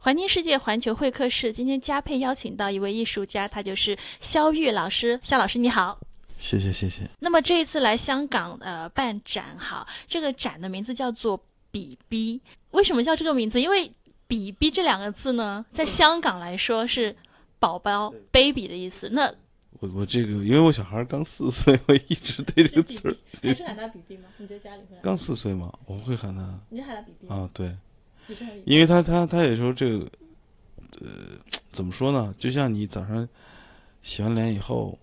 环听世界环球会客室，今天嘉佩邀请到一位艺术家，他就是肖玉老师。肖老师你好，谢谢谢谢。那么这一次来香港呃办展，哈，这个展的名字叫做“比比”，为什么叫这个名字？因为“比比”这两个字呢，在香港来说是宝宝 baby 的意思。那我我这个，因为我小孩刚四岁，我一直对这个词儿。你是喊他比比吗？你在家里会？刚四岁嘛，我会喊他。你喊他比比啊？对。因为他他他也说这个，呃，怎么说呢？就像你早上洗完脸以后，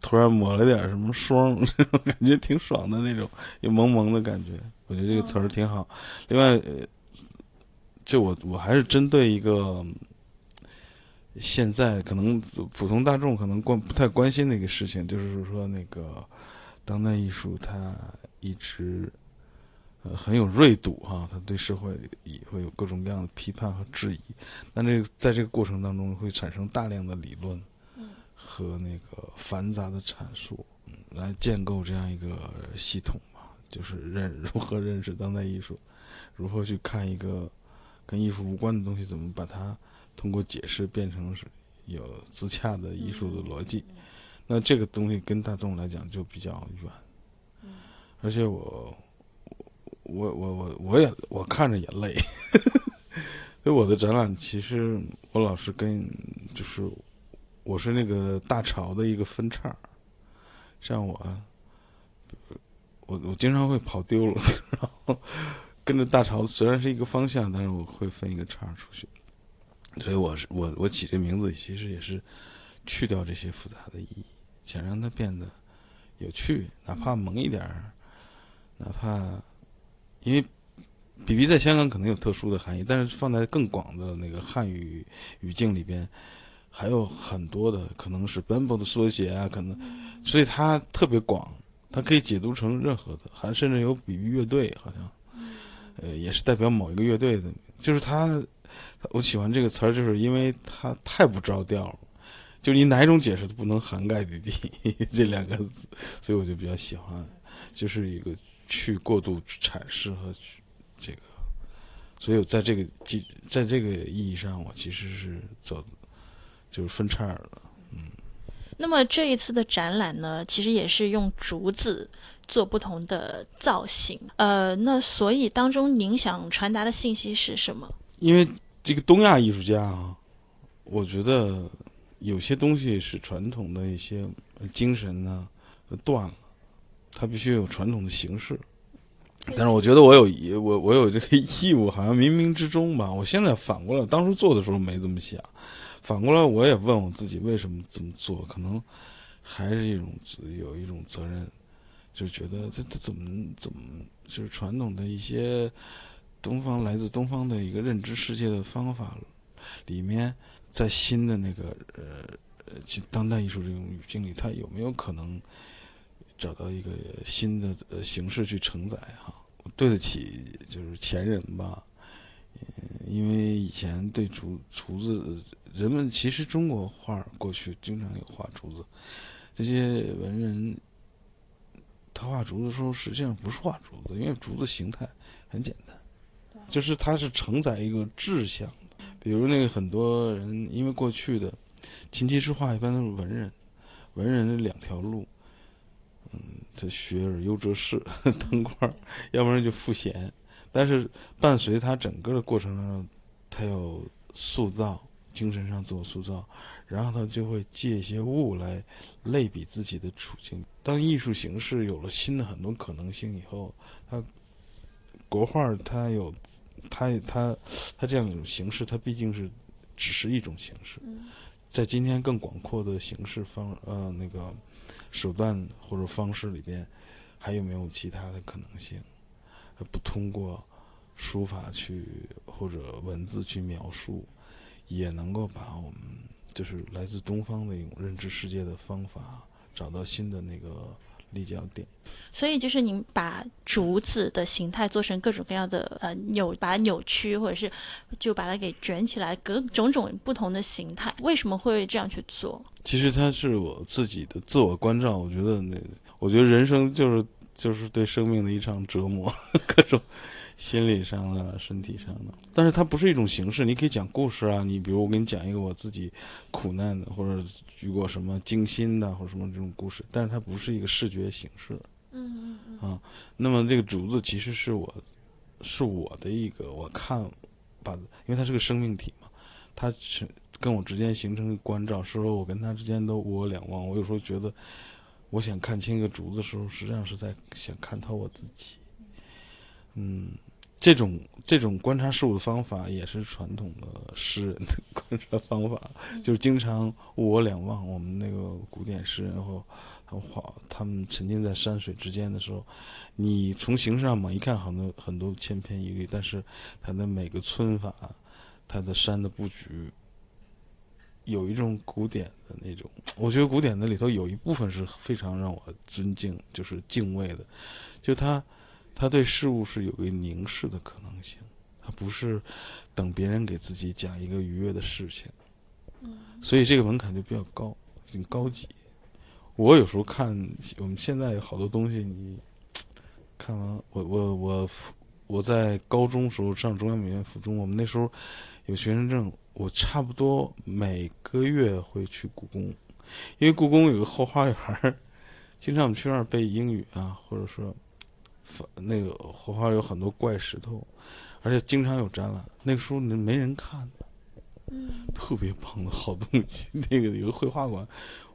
突然抹了点什么霜，这 种感觉挺爽的那种，有萌萌的感觉。我觉得这个词儿挺好。另外，就我我还是针对一个现在可能普通大众可能关不太关心的一个事情，就是说那个当代艺术它一直。呃，很有锐度哈，他对社会也会有各种各样的批判和质疑，但这个在这个过程当中会产生大量的理论，和那个繁杂的阐述，来建构这样一个系统嘛，就是认 如何认识当代艺术，如何去看一个跟艺术无关的东西，怎么把它通过解释变成是有自洽的艺术的逻辑，那这个东西跟大众来讲就比较远，而且我。我我我我也我看着也累，所以我的展览其实我老是跟就是我是那个大潮的一个分叉，像我我我经常会跑丢了，然后跟着大潮虽然是一个方向，但是我会分一个叉出去，所以我是我我起这名字其实也是去掉这些复杂的意义，想让它变得有趣，哪怕萌一点儿，哪怕。因为，B B 在香港可能有特殊的含义，但是放在更广的那个汉语语境里边，还有很多的可能是 Bamboo 的缩写啊，可能，所以它特别广，它可以解读成任何的，还甚至有 B B 乐队，好像，呃，也是代表某一个乐队的，就是它，我喜欢这个词儿，就是因为它太不着调了，就你哪一种解释都不能涵盖 B B 这两个字，所以我就比较喜欢，就是一个。去过度阐释和这个，所以在这个基在这个意义上，我其实是走就是分叉了，嗯。那么这一次的展览呢，其实也是用竹子做不同的造型，呃，那所以当中您想传达的信息是什么？因为这个东亚艺术家啊，我觉得有些东西是传统的一些精神呢断了。它必须有传统的形式，但是我觉得我有我我有这个义务，好像冥冥之中吧。我现在反过来，当时做的时候没这么想，反过来我也问我自己为什么这么做，可能还是一种有一种责任，就觉得这这怎么怎么就是传统的一些东方来自东方的一个认知世界的方法里面，在新的那个呃呃当代艺术这种语境里，它有没有可能？找到一个新的呃形式去承载哈，对得起就是前人吧，嗯，因为以前对竹竹子，人们其实中国画过去经常有画竹子，这些文人他画竹子的时候，实际上不是画竹子，因为竹子形态很简单，就是它是承载一个志向的，比如那个很多人因为过去的琴棋书画一般都是文人，文人的两条路。他学而优则仕，当官要不然就赋闲。但是伴随他整个的过程当中，他要塑造精神上自我塑造，然后他就会借一些物来类比自己的处境。当艺术形式有了新的很多可能性以后，他国画它有，它它它这样一种形式，它毕竟是只是一种形式，在今天更广阔的形式方呃那个。手段或者方式里边，还有没有其他的可能性？不通过书法去或者文字去描述，也能够把我们就是来自东方的一种认知世界的方法，找到新的那个立交点。所以，就是您把竹子的形态做成各种各样的呃扭，把它扭曲，或者是就把它给卷起来，各种种不同的形态。为什么会这样去做？其实它是我自己的自我关照。我觉得那，我觉得人生就是就是对生命的一场折磨，各种，心理上的、身体上的。但是它不是一种形式，你可以讲故事啊。你比如我给你讲一个我自己苦难的，或者遇过什么惊心的，或者什么这种故事，但是它不是一个视觉形式。嗯嗯嗯。啊，那么这个竹子其实是我，是我的一个我看，把，因为它是个生命体嘛，它是跟我之间形成一个关照，是说我跟他之间都无我两忘。我有时候觉得。我想看清一个竹子的时候，实际上是在想看透我自己。嗯，这种这种观察事物的方法，也是传统的诗人的 观察方法，就是经常物我两忘。我们那个古典诗人或他们画，他们沉浸在山水之间的时候，你从形式上猛一看，很多很多千篇一律，但是他的每个皴法，他的山的布局。有一种古典的那种，我觉得古典的里头有一部分是非常让我尊敬，就是敬畏的，就他，他对事物是有个凝视的可能性，他不是等别人给自己讲一个愉悦的事情，所以这个门槛就比较高，挺高级。我有时候看我们现在有好多东西，你 看完，我我我我在高中时候上中央美院附中，我们那时候有学生证。我差不多每个月会去故宫，因为故宫有个后花园，经常我们去那儿背英语啊，或者说，那个后花园有很多怪石头，而且经常有展览。那个时候没人看，嗯，特别棒的好东西。那个有个绘画馆，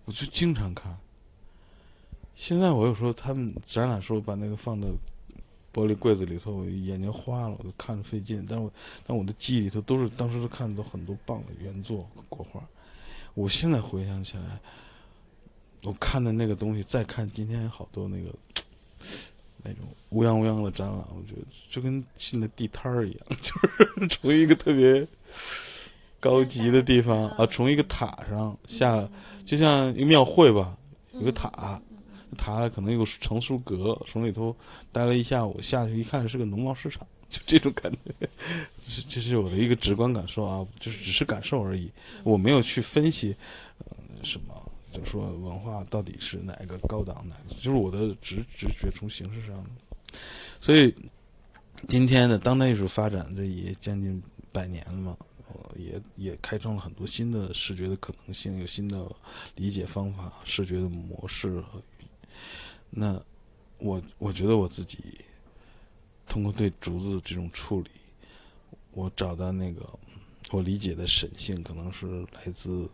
我就经常看。现在我有时候他们展览时候把那个放到。玻璃柜子里头，我眼睛花了，我就看着费劲。但我，但我的记忆里头都是当时都看到很多棒的原作国画。我现在回想起来，我看的那个东西，再看今天好多那个 那种乌泱乌泱的展览，我觉得就跟进了地摊儿一样，就是从一个特别高级的地方啊，从一个塔上下，就像一个庙会吧，有个塔。他可能有成书阁，从里头待了一下午，下去一看是个农贸市场，就这种感觉，这这是我的一个直观感受啊，就是只是感受而已，我没有去分析，呃，什么，就说文化到底是哪个高档，哪个，就是我的直直觉从形式上，所以今天的当代艺术发展这也将近百年了嘛，也也开创了很多新的视觉的可能性，有新的理解方法，视觉的模式和。那，我我觉得我自己通过对竹子这种处理，我找到那个我理解的神性，可能是来自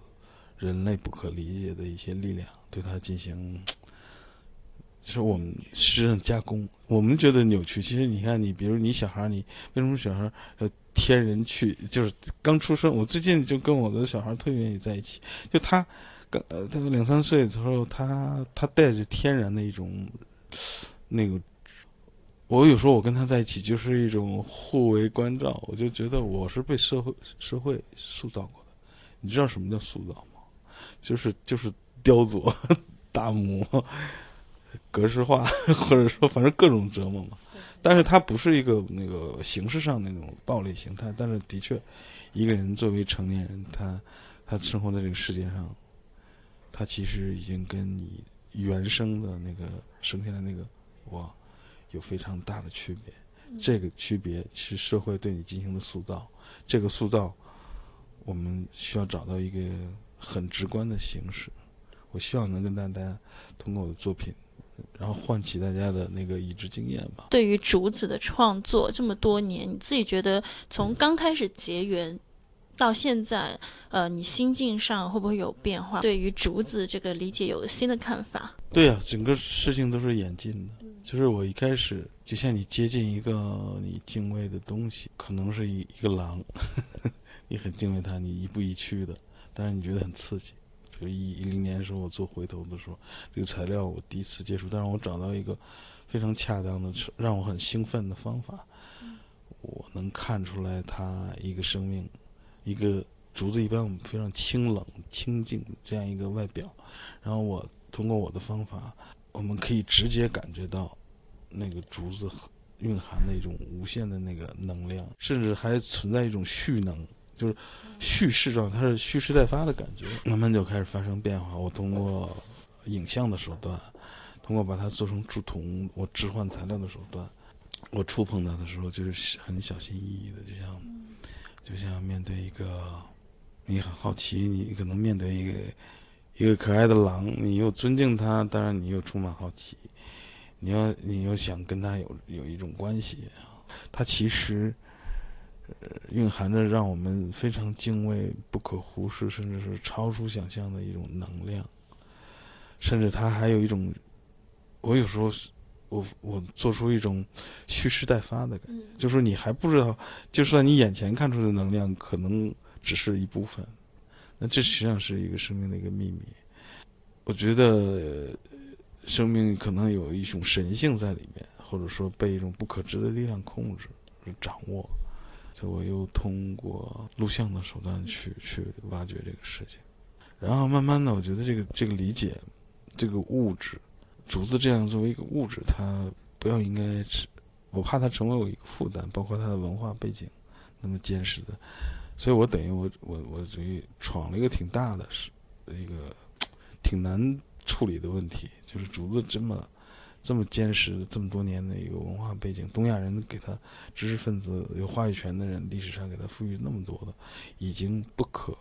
人类不可理解的一些力量，对它进行，就是我们诗人加工。我们觉得扭曲，其实你看，你比如你小孩，你为什么小孩要天人去？就是刚出生，我最近就跟我的小孩特别愿意在一起，就他。呃，他两三岁的时候，他他带着天然的一种那个，我有时候我跟他在一起就是一种互为关照，我就觉得我是被社会社会塑造过的。你知道什么叫塑造吗？就是就是雕琢、打磨、格式化，或者说反正各种折磨嘛。但是他不是一个那个形式上那种暴力形态，但是的确，一个人作为成年人，他他生活在这个世界上。它其实已经跟你原生的那个生下来那个我有非常大的区别。这个区别是社会对你进行的塑造。这个塑造，我们需要找到一个很直观的形式。我希望能跟大家通过我的作品，然后唤起大家的那个已知经验吧。对于竹子的创作这么多年，你自己觉得从刚开始结缘？到现在，呃，你心境上会不会有变化？对于竹子这个理解有了新的看法？对呀，整个事情都是演进的。就是我一开始，就像你接近一个你敬畏的东西，可能是一一个狼，你很敬畏它，你一步一趋的，但是你觉得很刺激。就一一零年的时候，我做回头的时候，这个材料我第一次接触，但是我找到一个非常恰当的、让我很兴奋的方法，我能看出来它一个生命。一个竹子一般我们非常清冷清静这样一个外表，然后我通过我的方法，我们可以直接感觉到那个竹子蕴含的一种无限的那个能量，甚至还存在一种蓄能，就是蓄势状，它是蓄势待发的感觉，慢慢就开始发生变化。我通过影像的手段，通过把它做成铸铜，我置换材料的手段，我触碰它的时候，就是很小心翼翼的，就像就像面对一个你很好奇，你可能面对一个一个可爱的狼，你又尊敬它，当然你又充满好奇，你要你又想跟它有有一种关系，它其实。蕴含着让我们非常敬畏、不可忽视，甚至是超出想象的一种能量。甚至它还有一种，我有时候，我我做出一种蓄势待发的感觉，就是说你还不知道，就算你眼前看出的能量可能只是一部分，那这实际上是一个生命的一个秘密。我觉得生命可能有一种神性在里面，或者说被一种不可知的力量控制、掌握。所以我又通过录像的手段去去挖掘这个事情，然后慢慢的，我觉得这个这个理解，这个物质，竹子这样作为一个物质，它不要应该是，我怕它成为我一个负担，包括它的文化背景那么坚实的，所以我等于我我我等于闯了一个挺大的是一个挺难处理的问题，就是竹子这么。这么坚实这么多年的一个文化背景，东亚人给他知识分子有话语权的人，历史上给他赋予那么多的已经不可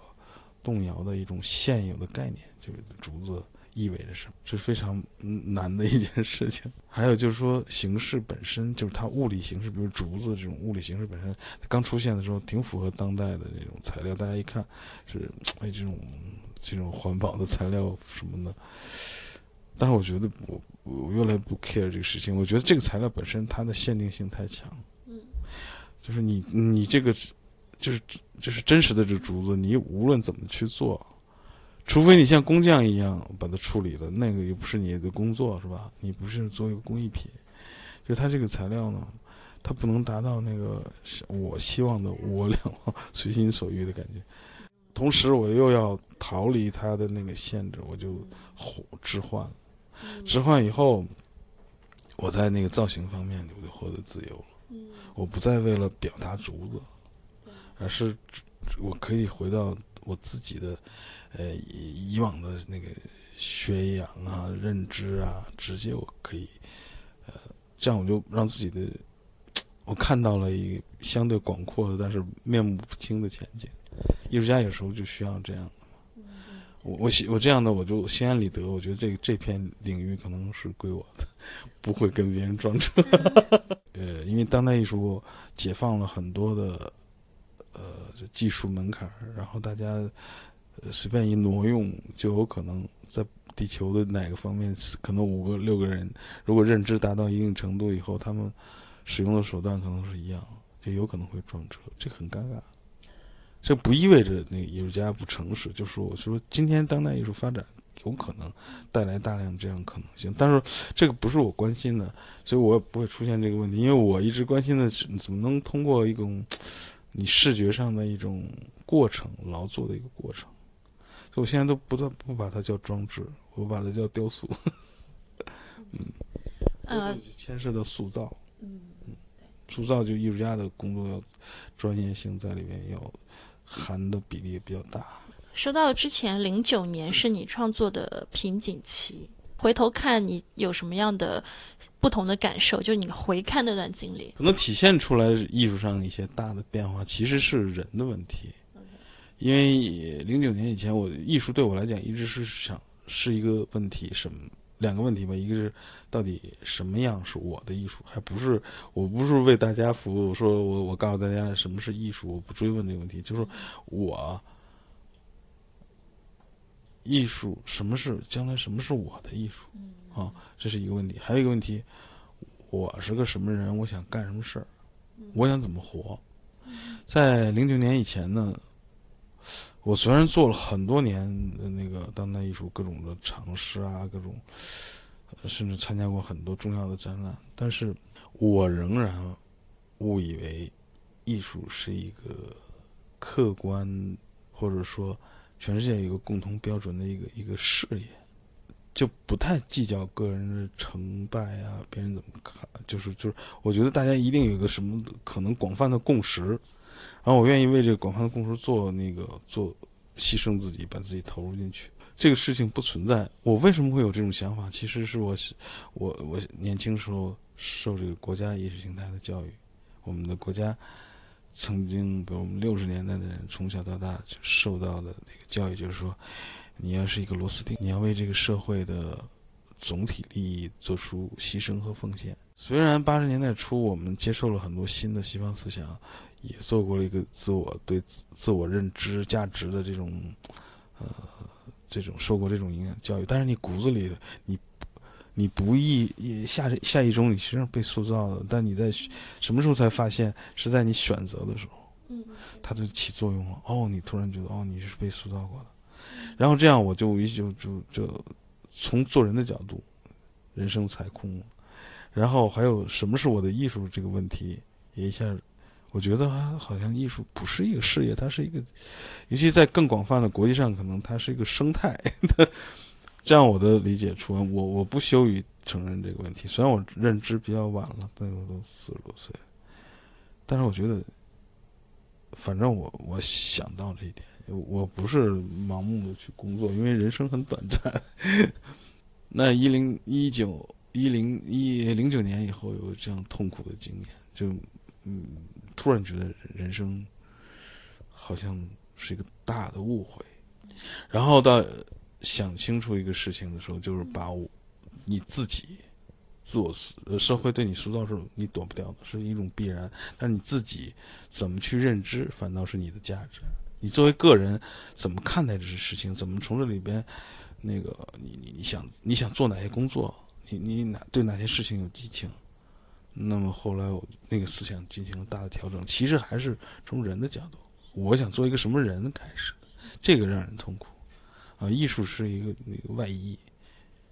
动摇的一种现有的概念，就是竹子意味着什么，是非常难的一件事情。还有就是说形式本身，就是它物理形式，比如竹子这种物理形式本身，刚出现的时候挺符合当代的这种材料，大家一看是哎这种这种环保的材料什么的。但是我觉得我我越来越不 care 这个事情。我觉得这个材料本身它的限定性太强。嗯，就是你你这个就是就是真实的这竹子，你无论怎么去做，除非你像工匠一样把它处理了，那个又不是你的工作是吧？你不是做一个工艺品，就它这个材料呢，它不能达到那个我希望的我两忘随心所欲的感觉。同时我又要逃离它的那个限制，我就置换了。置换以后，我在那个造型方面我就获得自由了。我不再为了表达竹子，而是我可以回到我自己的呃以往的那个宣扬啊、认知啊，直接我可以呃这样我就让自己的我看到了一个相对广阔的，但是面目不清的前景。艺术家有时候就需要这样。我我我这样的我就心安理得，我觉得这这片领域可能是归我的，不会跟别人撞车。呃，因为当代艺术解放了很多的呃技术门槛，然后大家随便一挪用，就有可能在地球的哪个方面，可能五个六个人，如果认知达到一定程度以后，他们使用的手段可能是一样，就有可能会撞车，这很尴尬。这不意味着那个艺术家不诚实，就是说，我说今天当代艺术发展有可能带来大量这样可能性，但是这个不是我关心的，所以我也不会出现这个问题，因为我一直关心的是怎么能通过一种你视觉上的一种过程劳作的一个过程，所以我现在都不断不把它叫装置，我把它叫雕塑，嗯，呃，牵涉到塑造，嗯嗯，塑造就艺术家的工作要专业性在里面要。含的比例也比较大。说到之前零九年是你创作的瓶颈期，回头看你有什么样的不同的感受？就你回看那段经历，可能体现出来艺术上一些大的变化，其实是人的问题。因为零九年以前，我艺术对我来讲一直是想是一个问题，什么？两个问题吧，一个是到底什么样是我的艺术，还不是我不是为大家服务，说我我告诉大家什么是艺术，我不追问这个问题，就是我艺术什么是将来什么是我的艺术啊，这是一个问题。还有一个问题，我是个什么人，我想干什么事儿，我想怎么活。在零九年以前呢。我虽然做了很多年的那个当代艺术各种的尝试啊，各种，甚至参加过很多重要的展览，但是我仍然误以为艺术是一个客观或者说全世界一个共同标准的一个一个事业，就不太计较个人的成败啊，别人怎么看，就是就是，我觉得大家一定有一个什么可能广泛的共识。然后我愿意为这个广泛的共识做那个做牺牲自己，把自己投入进去。这个事情不存在。我为什么会有这种想法？其实是我，我我年轻时候受这个国家意识形态的教育。我们的国家曾经，比如我们六十年代的人，从小到大就受到的那个教育，就是说，你要是一个螺丝钉，你要为这个社会的总体利益做出牺牲和奉献。虽然八十年代初我们接受了很多新的西方思想，也做过了一个自我对自自我认知价值的这种，呃，这种受过这种营养教育，但是你骨子里你。你不意下下一中，你实际上被塑造了，但你在什么时候才发现是在你选择的时候，嗯，它就起作用了。哦，你突然觉得，哦，你是被塑造过的。然后这样，我就就就就从做人的角度，人生踩空了。然后还有什么是我的艺术这个问题，也一下，我觉得好像艺术不是一个事业，它是一个，尤其在更广泛的国际上，可能它是一个生态。这样我的理解出，我我不羞于承认这个问题。虽然我认知比较晚了，但我都四十多岁，但是我觉得，反正我我想到这一点，我不是盲目的去工作，因为人生很短暂。那一零一九一零一零九年以后有这样痛苦的经验，就嗯，突然觉得人生好像是一个大的误会，然后到。想清楚一个事情的时候，就是把我你自己自我社会对你塑造是你躲不掉的，是一种必然。但是你自己怎么去认知，反倒是你的价值。你作为个人怎么看待这些事情，怎么从这里边那个你你你想你想做哪些工作，你你哪对哪些事情有激情？那么后来我那个思想进行了大的调整，其实还是从人的角度，我想做一个什么人开始，这个让人痛苦。啊，艺术是一个那个外衣，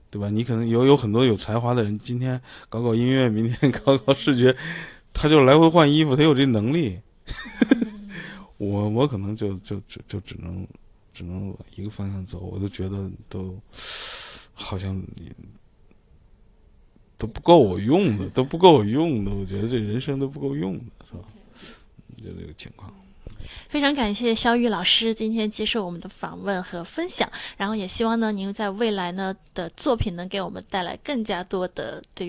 对吧？你可能有有很多有才华的人，今天搞搞音乐，明天搞搞视觉，他就来回换衣服，他有这能力。我我可能就就就就只能只能往一个方向走，我都觉得都好像都不够我用的，都不够我用的。我觉得这人生都不够用的，是吧？就这个情况。非常感谢肖玉老师今天接受我们的访问和分享，然后也希望呢您在未来呢的作品能给我们带来更加多的对于。